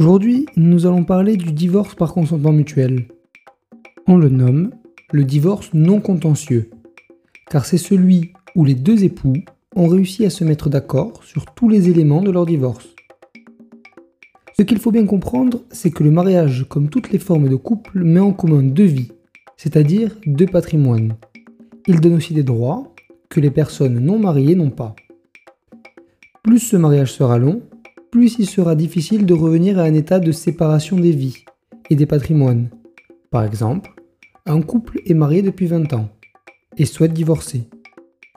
Aujourd'hui, nous allons parler du divorce par consentement mutuel. On le nomme le divorce non contentieux, car c'est celui où les deux époux ont réussi à se mettre d'accord sur tous les éléments de leur divorce. Ce qu'il faut bien comprendre, c'est que le mariage, comme toutes les formes de couple, met en commun deux vies, c'est-à-dire deux patrimoines. Il donne aussi des droits que les personnes non mariées n'ont pas. Plus ce mariage sera long, plus il sera difficile de revenir à un état de séparation des vies et des patrimoines. Par exemple, un couple est marié depuis 20 ans et souhaite divorcer.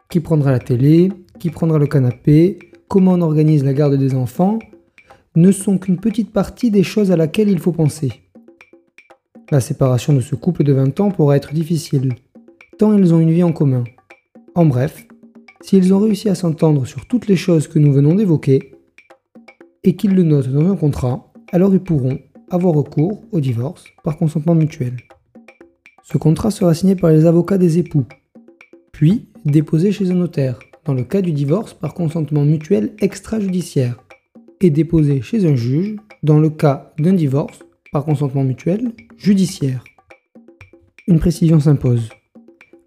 Qui prendra la télé? Qui prendra le canapé? Comment on organise la garde des enfants? Ne sont qu'une petite partie des choses à laquelle il faut penser. La séparation de ce couple de 20 ans pourra être difficile, tant ils ont une vie en commun. En bref, s'ils ont réussi à s'entendre sur toutes les choses que nous venons d'évoquer, et qu'ils le notent dans un contrat, alors ils pourront avoir recours au divorce par consentement mutuel. Ce contrat sera signé par les avocats des époux, puis déposé chez un notaire, dans le cas du divorce par consentement mutuel extrajudiciaire, et déposé chez un juge, dans le cas d'un divorce par consentement mutuel judiciaire. Une précision s'impose.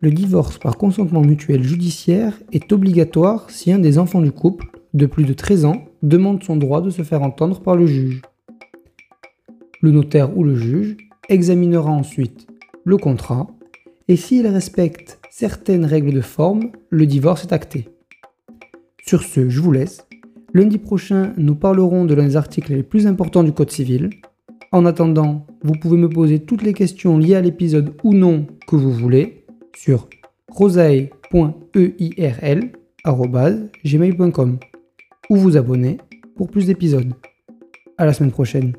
Le divorce par consentement mutuel judiciaire est obligatoire si un des enfants du couple, de plus de 13 ans, demande son droit de se faire entendre par le juge. Le notaire ou le juge examinera ensuite le contrat et s'il respecte certaines règles de forme, le divorce est acté. Sur ce, je vous laisse. Lundi prochain, nous parlerons de l'un des articles les plus importants du Code civil. En attendant, vous pouvez me poser toutes les questions liées à l'épisode ou non que vous voulez sur rosae.eirl.gmail.com ou vous abonner pour plus d'épisodes. À la semaine prochaine.